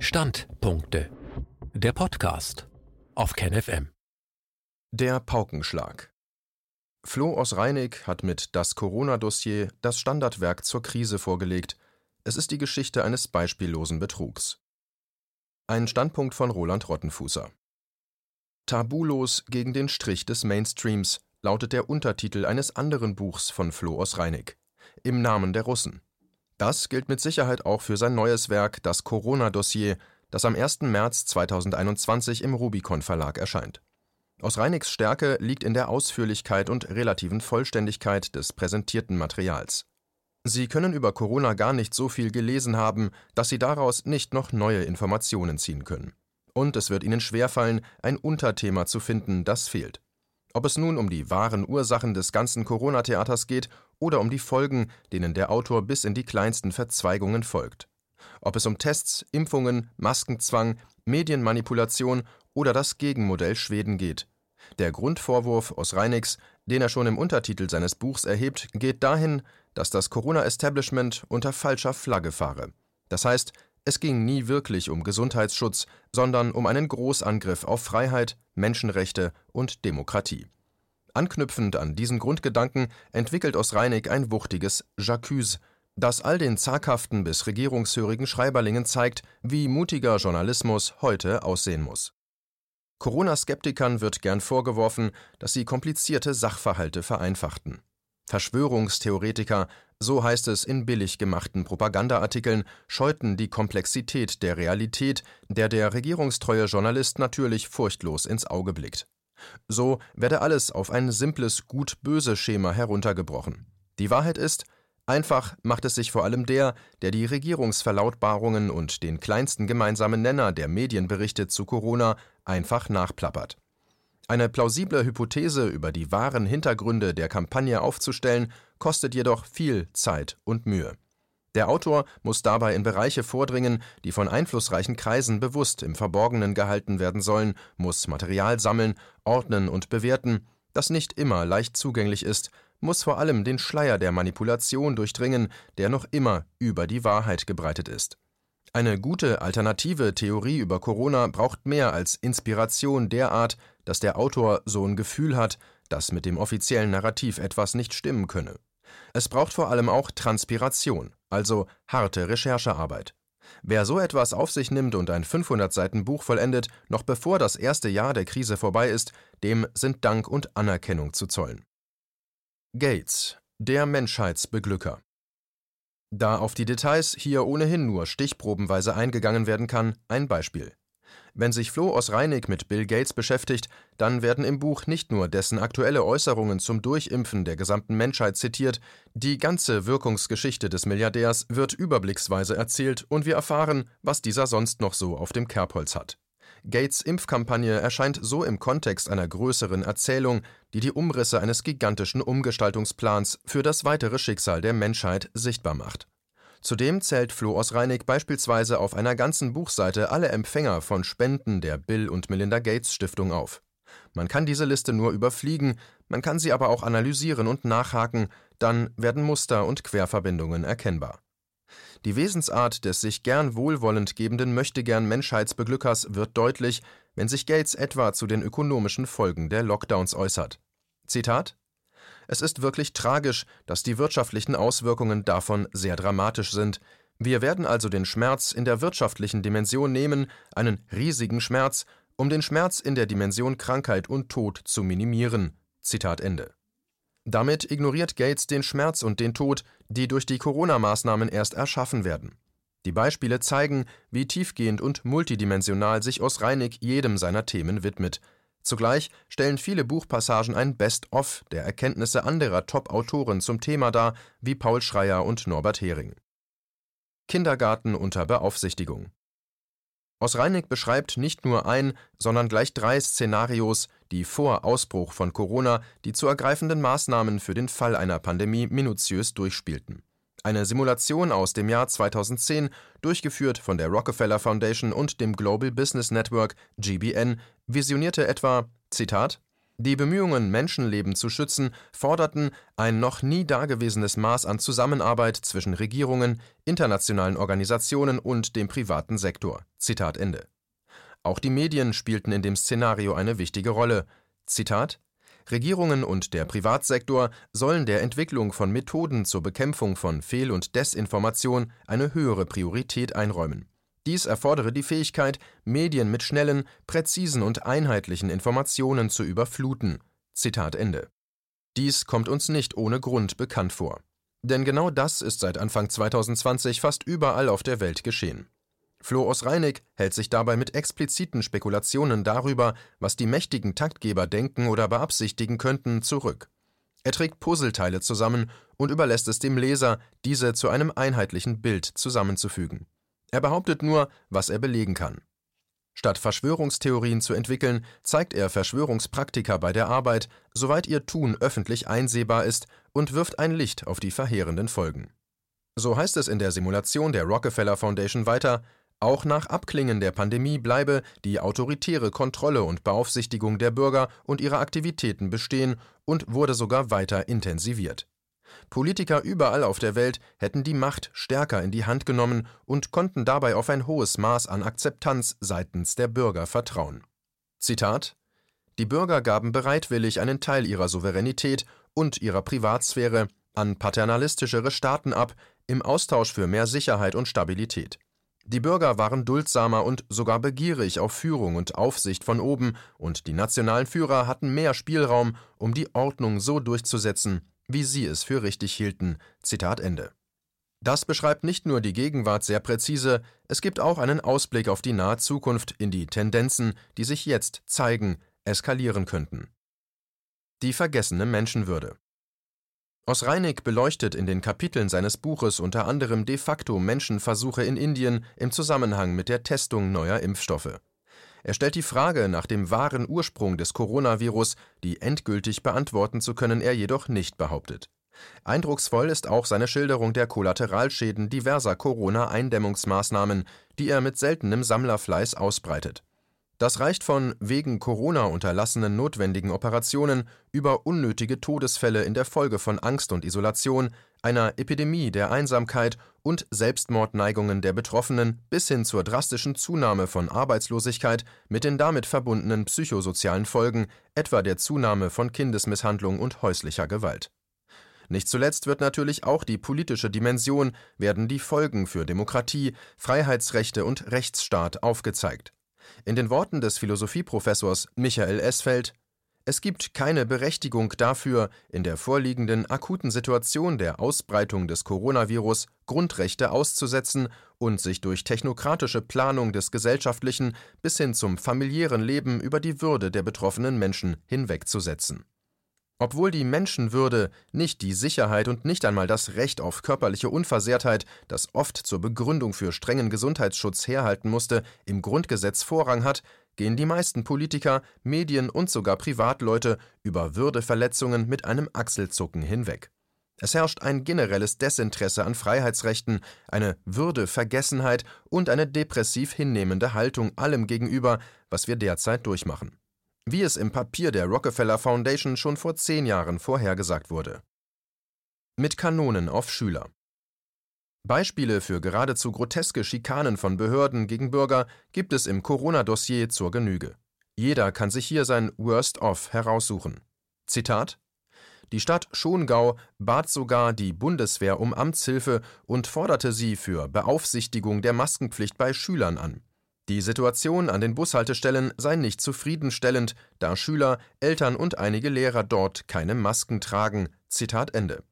Standpunkte. Der Podcast auf KenFM. Der Paukenschlag. Flo aus Reinig hat mit Das Corona-Dossier das Standardwerk zur Krise vorgelegt. Es ist die Geschichte eines beispiellosen Betrugs. Ein Standpunkt von Roland Rottenfußer. Tabulos gegen den Strich des Mainstreams lautet der Untertitel eines anderen Buchs von Flo aus Reinig. Im Namen der Russen. Das gilt mit Sicherheit auch für sein neues Werk Das Corona-Dossier, das am 1. März 2021 im Rubicon Verlag erscheint. Aus Reinigs Stärke liegt in der Ausführlichkeit und relativen Vollständigkeit des präsentierten Materials. Sie können über Corona gar nicht so viel gelesen haben, dass Sie daraus nicht noch neue Informationen ziehen können. Und es wird Ihnen schwerfallen, ein Unterthema zu finden, das fehlt. Ob es nun um die wahren Ursachen des ganzen Corona-Theaters geht oder um die Folgen, denen der Autor bis in die kleinsten Verzweigungen folgt. Ob es um Tests, Impfungen, Maskenzwang, Medienmanipulation oder das Gegenmodell Schweden geht. Der Grundvorwurf aus Reinigs, den er schon im Untertitel seines Buchs erhebt, geht dahin, dass das Corona-Establishment unter falscher Flagge fahre. Das heißt, es ging nie wirklich um Gesundheitsschutz, sondern um einen Großangriff auf Freiheit, Menschenrechte und Demokratie. Anknüpfend an diesen Grundgedanken entwickelt Osreinig ein wuchtiges J'accuse, das all den zaghaften bis regierungshörigen Schreiberlingen zeigt, wie mutiger Journalismus heute aussehen muss. Corona-Skeptikern wird gern vorgeworfen, dass sie komplizierte Sachverhalte vereinfachten. Verschwörungstheoretiker, so heißt es in billig gemachten Propagandaartikeln, scheuten die Komplexität der Realität, der der regierungstreue Journalist natürlich furchtlos ins Auge blickt. So werde alles auf ein simples Gut-Böse-Schema heruntergebrochen. Die Wahrheit ist, einfach macht es sich vor allem der, der die Regierungsverlautbarungen und den kleinsten gemeinsamen Nenner der Medienberichte zu Corona einfach nachplappert. Eine plausible Hypothese über die wahren Hintergründe der Kampagne aufzustellen, kostet jedoch viel Zeit und Mühe. Der Autor muss dabei in Bereiche vordringen, die von einflussreichen Kreisen bewusst im Verborgenen gehalten werden sollen, muss Material sammeln, ordnen und bewerten, das nicht immer leicht zugänglich ist, muss vor allem den Schleier der Manipulation durchdringen, der noch immer über die Wahrheit gebreitet ist. Eine gute alternative Theorie über Corona braucht mehr als Inspiration derart, dass der Autor so ein Gefühl hat, dass mit dem offiziellen Narrativ etwas nicht stimmen könne. Es braucht vor allem auch Transpiration, also harte Recherchearbeit. Wer so etwas auf sich nimmt und ein 500 Seiten Buch vollendet, noch bevor das erste Jahr der Krise vorbei ist, dem sind Dank und Anerkennung zu zollen. Gates, der Menschheitsbeglücker. Da auf die Details hier ohnehin nur stichprobenweise eingegangen werden kann, ein Beispiel. Wenn sich Flo aus Reinig mit Bill Gates beschäftigt, dann werden im Buch nicht nur dessen aktuelle Äußerungen zum Durchimpfen der gesamten Menschheit zitiert, die ganze Wirkungsgeschichte des Milliardärs wird überblicksweise erzählt und wir erfahren, was dieser sonst noch so auf dem Kerbholz hat. Gates Impfkampagne erscheint so im Kontext einer größeren Erzählung, die die Umrisse eines gigantischen Umgestaltungsplans für das weitere Schicksal der Menschheit sichtbar macht. Zudem zählt Flo aus Reinig beispielsweise auf einer ganzen Buchseite alle Empfänger von Spenden der Bill und Melinda Gates Stiftung auf. Man kann diese Liste nur überfliegen, man kann sie aber auch analysieren und nachhaken, dann werden Muster und Querverbindungen erkennbar. Die Wesensart des sich gern wohlwollend gebenden Möchtegern Menschheitsbeglückers wird deutlich, wenn sich Gates etwa zu den ökonomischen Folgen der Lockdowns äußert. Zitat es ist wirklich tragisch, dass die wirtschaftlichen Auswirkungen davon sehr dramatisch sind. Wir werden also den Schmerz in der wirtschaftlichen Dimension nehmen, einen riesigen Schmerz, um den Schmerz in der Dimension Krankheit und Tod zu minimieren. Zitat Ende. Damit ignoriert Gates den Schmerz und den Tod, die durch die Corona-Maßnahmen erst erschaffen werden. Die Beispiele zeigen, wie tiefgehend und multidimensional sich Osreinig jedem seiner Themen widmet. Zugleich stellen viele Buchpassagen ein Best-of der Erkenntnisse anderer Top-Autoren zum Thema dar, wie Paul Schreyer und Norbert Hering. Kindergarten unter Beaufsichtigung Osreinig beschreibt nicht nur ein, sondern gleich drei Szenarios, die vor Ausbruch von Corona die zu ergreifenden Maßnahmen für den Fall einer Pandemie minutiös durchspielten eine Simulation aus dem Jahr 2010, durchgeführt von der Rockefeller Foundation und dem Global Business Network GBN, visionierte etwa: Zitat Die Bemühungen, Menschenleben zu schützen, forderten ein noch nie dagewesenes Maß an Zusammenarbeit zwischen Regierungen, internationalen Organisationen und dem privaten Sektor. Zitat Ende. Auch die Medien spielten in dem Szenario eine wichtige Rolle. Zitat Regierungen und der Privatsektor sollen der Entwicklung von Methoden zur Bekämpfung von Fehl- und Desinformation eine höhere Priorität einräumen. Dies erfordere die Fähigkeit, Medien mit schnellen, präzisen und einheitlichen Informationen zu überfluten. Zitat Ende. Dies kommt uns nicht ohne Grund bekannt vor. Denn genau das ist seit Anfang 2020 fast überall auf der Welt geschehen. Flo Osreinig hält sich dabei mit expliziten Spekulationen darüber, was die mächtigen Taktgeber denken oder beabsichtigen könnten, zurück. Er trägt Puzzleteile zusammen und überlässt es dem Leser, diese zu einem einheitlichen Bild zusammenzufügen. Er behauptet nur, was er belegen kann. Statt Verschwörungstheorien zu entwickeln, zeigt er Verschwörungspraktiker bei der Arbeit, soweit ihr Tun öffentlich einsehbar ist, und wirft ein Licht auf die verheerenden Folgen. So heißt es in der Simulation der Rockefeller Foundation weiter, auch nach Abklingen der Pandemie bleibe die autoritäre Kontrolle und Beaufsichtigung der Bürger und ihrer Aktivitäten bestehen und wurde sogar weiter intensiviert. Politiker überall auf der Welt hätten die Macht stärker in die Hand genommen und konnten dabei auf ein hohes Maß an Akzeptanz seitens der Bürger vertrauen. Zitat Die Bürger gaben bereitwillig einen Teil ihrer Souveränität und ihrer Privatsphäre an paternalistischere Staaten ab, im Austausch für mehr Sicherheit und Stabilität. Die Bürger waren duldsamer und sogar begierig auf Führung und Aufsicht von oben, und die nationalen Führer hatten mehr Spielraum, um die Ordnung so durchzusetzen, wie sie es für richtig hielten. Zitat Ende. Das beschreibt nicht nur die Gegenwart sehr präzise, es gibt auch einen Ausblick auf die nahe Zukunft in die Tendenzen, die sich jetzt zeigen, eskalieren könnten. Die vergessene Menschenwürde. Osreinig beleuchtet in den Kapiteln seines Buches unter anderem de facto Menschenversuche in Indien im Zusammenhang mit der Testung neuer Impfstoffe. Er stellt die Frage nach dem wahren Ursprung des Coronavirus, die endgültig beantworten zu können er jedoch nicht behauptet. Eindrucksvoll ist auch seine Schilderung der Kollateralschäden diverser Corona-Eindämmungsmaßnahmen, die er mit seltenem Sammlerfleiß ausbreitet. Das reicht von wegen Corona unterlassenen notwendigen Operationen über unnötige Todesfälle in der Folge von Angst und Isolation, einer Epidemie der Einsamkeit und Selbstmordneigungen der Betroffenen bis hin zur drastischen Zunahme von Arbeitslosigkeit mit den damit verbundenen psychosozialen Folgen, etwa der Zunahme von Kindesmisshandlung und häuslicher Gewalt. Nicht zuletzt wird natürlich auch die politische Dimension, werden die Folgen für Demokratie, Freiheitsrechte und Rechtsstaat aufgezeigt. In den Worten des Philosophieprofessors Michael Esfeld es gibt keine Berechtigung dafür, in der vorliegenden akuten Situation der Ausbreitung des Coronavirus Grundrechte auszusetzen und sich durch technokratische Planung des gesellschaftlichen bis hin zum familiären Leben über die Würde der betroffenen Menschen hinwegzusetzen obwohl die Menschenwürde, nicht die Sicherheit und nicht einmal das Recht auf körperliche Unversehrtheit, das oft zur Begründung für strengen Gesundheitsschutz herhalten musste, im Grundgesetz Vorrang hat, gehen die meisten Politiker, Medien und sogar Privatleute über Würdeverletzungen mit einem Achselzucken hinweg. Es herrscht ein generelles Desinteresse an Freiheitsrechten, eine Würdevergessenheit und eine depressiv hinnehmende Haltung allem gegenüber, was wir derzeit durchmachen wie es im Papier der Rockefeller Foundation schon vor zehn Jahren vorhergesagt wurde. Mit Kanonen auf Schüler. Beispiele für geradezu groteske Schikanen von Behörden gegen Bürger gibt es im Corona-Dossier zur Genüge. Jeder kann sich hier sein Worst-of heraussuchen. Zitat die Stadt Schongau bat sogar die Bundeswehr um Amtshilfe und forderte sie für Beaufsichtigung der Maskenpflicht bei Schülern an. Die Situation an den Bushaltestellen sei nicht zufriedenstellend, da Schüler, Eltern und einige Lehrer dort keine Masken tragen. Zitat Ende.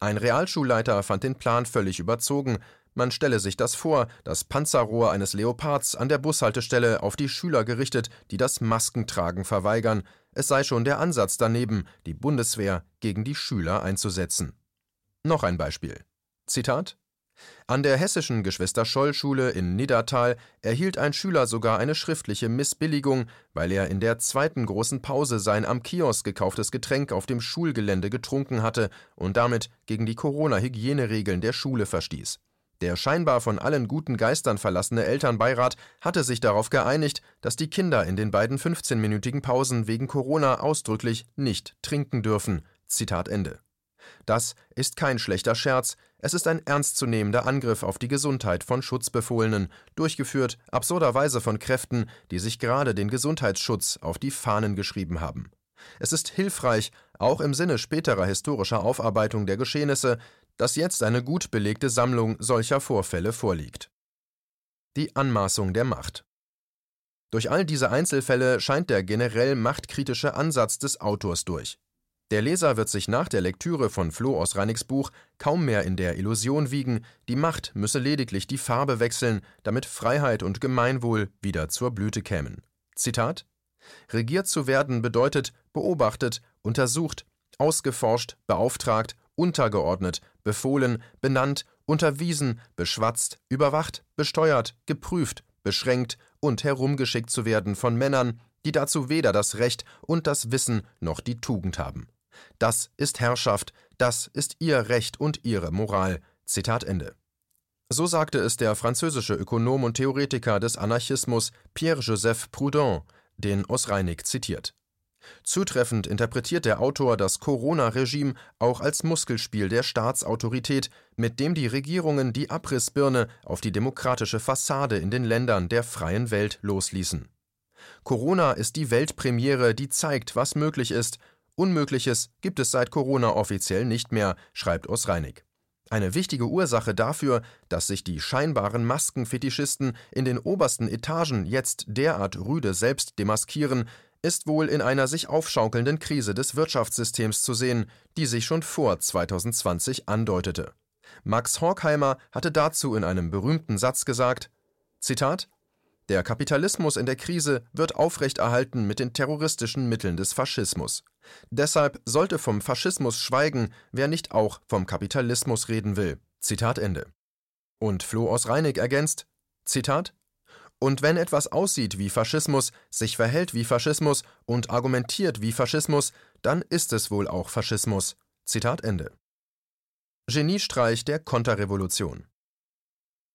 Ein Realschulleiter fand den Plan völlig überzogen. Man stelle sich das vor, das Panzerrohr eines Leopards an der Bushaltestelle auf die Schüler gerichtet, die das Maskentragen verweigern. Es sei schon der Ansatz daneben, die Bundeswehr gegen die Schüler einzusetzen. Noch ein Beispiel. Zitat an der hessischen Geschwister-Scholl-Schule in Niddatal erhielt ein Schüler sogar eine schriftliche Missbilligung, weil er in der zweiten großen Pause sein am Kiosk gekauftes Getränk auf dem Schulgelände getrunken hatte und damit gegen die Corona-Hygieneregeln der Schule verstieß. Der scheinbar von allen guten Geistern verlassene Elternbeirat hatte sich darauf geeinigt, dass die Kinder in den beiden 15-minütigen Pausen wegen Corona ausdrücklich nicht trinken dürfen. Zitat Ende. Das ist kein schlechter Scherz, es ist ein ernstzunehmender Angriff auf die Gesundheit von Schutzbefohlenen, durchgeführt absurderweise von Kräften, die sich gerade den Gesundheitsschutz auf die Fahnen geschrieben haben. Es ist hilfreich, auch im Sinne späterer historischer Aufarbeitung der Geschehnisse, dass jetzt eine gut belegte Sammlung solcher Vorfälle vorliegt. Die Anmaßung der Macht Durch all diese Einzelfälle scheint der generell machtkritische Ansatz des Autors durch. Der Leser wird sich nach der Lektüre von Floh aus Reinigs Buch kaum mehr in der Illusion wiegen, die Macht müsse lediglich die Farbe wechseln, damit Freiheit und Gemeinwohl wieder zur Blüte kämen. Zitat Regiert zu werden bedeutet beobachtet, untersucht, ausgeforscht, beauftragt, untergeordnet, befohlen, benannt, unterwiesen, beschwatzt, überwacht, besteuert, geprüft, beschränkt und herumgeschickt zu werden von Männern, die dazu weder das Recht und das Wissen noch die Tugend haben. Das ist Herrschaft, das ist ihr Recht und ihre Moral. Zitat Ende. So sagte es der französische Ökonom und Theoretiker des Anarchismus Pierre-Joseph Proudhon, den Osreinig zitiert. Zutreffend interpretiert der Autor das Corona-Regime auch als Muskelspiel der Staatsautorität, mit dem die Regierungen die Abrissbirne auf die demokratische Fassade in den Ländern der freien Welt losließen. Corona ist die Weltpremiere, die zeigt, was möglich ist Unmögliches gibt es seit Corona offiziell nicht mehr, schreibt Osreinig. Eine wichtige Ursache dafür, dass sich die scheinbaren Maskenfetischisten in den obersten Etagen jetzt derart rüde selbst demaskieren, ist wohl in einer sich aufschaukelnden Krise des Wirtschaftssystems zu sehen, die sich schon vor 2020 andeutete. Max Horkheimer hatte dazu in einem berühmten Satz gesagt: Zitat der Kapitalismus in der Krise wird aufrechterhalten mit den terroristischen Mitteln des Faschismus. Deshalb sollte vom Faschismus schweigen, wer nicht auch vom Kapitalismus reden will. Zitat Ende. Und Floh aus Reinig ergänzt: Zitat und wenn etwas aussieht wie Faschismus, sich verhält wie Faschismus und argumentiert wie Faschismus, dann ist es wohl auch Faschismus. Zitat Ende. Geniestreich der Konterrevolution.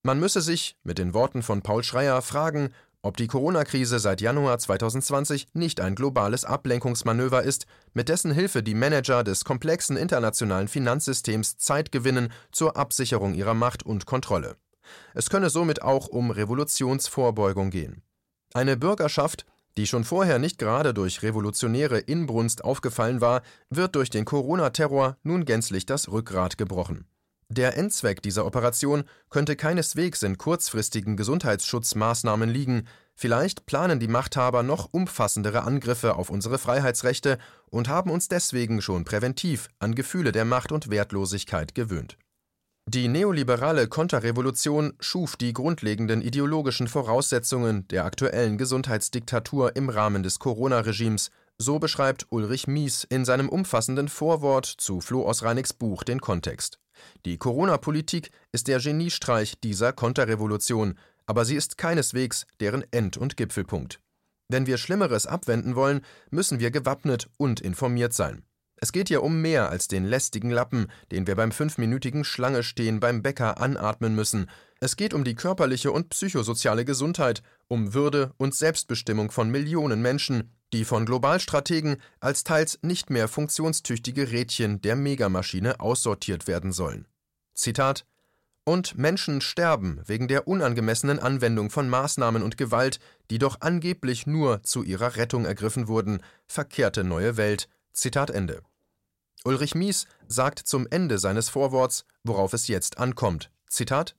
Man müsse sich, mit den Worten von Paul Schreier, fragen, ob die Corona-Krise seit Januar 2020 nicht ein globales Ablenkungsmanöver ist, mit dessen Hilfe die Manager des komplexen internationalen Finanzsystems Zeit gewinnen zur Absicherung ihrer Macht und Kontrolle. Es könne somit auch um Revolutionsvorbeugung gehen. Eine Bürgerschaft, die schon vorher nicht gerade durch revolutionäre Inbrunst aufgefallen war, wird durch den Corona-Terror nun gänzlich das Rückgrat gebrochen. Der Endzweck dieser Operation könnte keineswegs in kurzfristigen Gesundheitsschutzmaßnahmen liegen, vielleicht planen die Machthaber noch umfassendere Angriffe auf unsere Freiheitsrechte und haben uns deswegen schon präventiv an Gefühle der Macht und Wertlosigkeit gewöhnt. Die neoliberale Konterrevolution schuf die grundlegenden ideologischen Voraussetzungen der aktuellen Gesundheitsdiktatur im Rahmen des Corona-Regimes, so beschreibt Ulrich Mies in seinem umfassenden Vorwort zu Floh aus Reinigs Buch den Kontext. Die Corona-Politik ist der Geniestreich dieser Konterrevolution, aber sie ist keineswegs deren End- und Gipfelpunkt. Wenn wir Schlimmeres abwenden wollen, müssen wir gewappnet und informiert sein. Es geht hier um mehr als den lästigen Lappen, den wir beim fünfminütigen Schlangestehen beim Bäcker anatmen müssen. Es geht um die körperliche und psychosoziale Gesundheit, um Würde und Selbstbestimmung von Millionen Menschen, die von Globalstrategen als teils nicht mehr funktionstüchtige Rädchen der Megamaschine aussortiert werden sollen. Zitat und Menschen sterben wegen der unangemessenen Anwendung von Maßnahmen und Gewalt, die doch angeblich nur zu ihrer Rettung ergriffen wurden, verkehrte neue Welt. Zitat Ende. Ulrich Mies sagt zum Ende seines Vorworts, worauf es jetzt ankommt. Zitat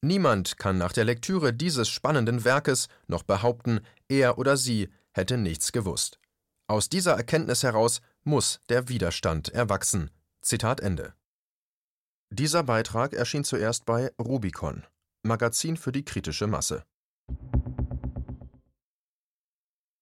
Niemand kann nach der Lektüre dieses spannenden Werkes noch behaupten, er oder sie hätte nichts gewusst. Aus dieser Erkenntnis heraus muss der Widerstand erwachsen. Zitat Ende. Dieser Beitrag erschien zuerst bei Rubicon, Magazin für die kritische Masse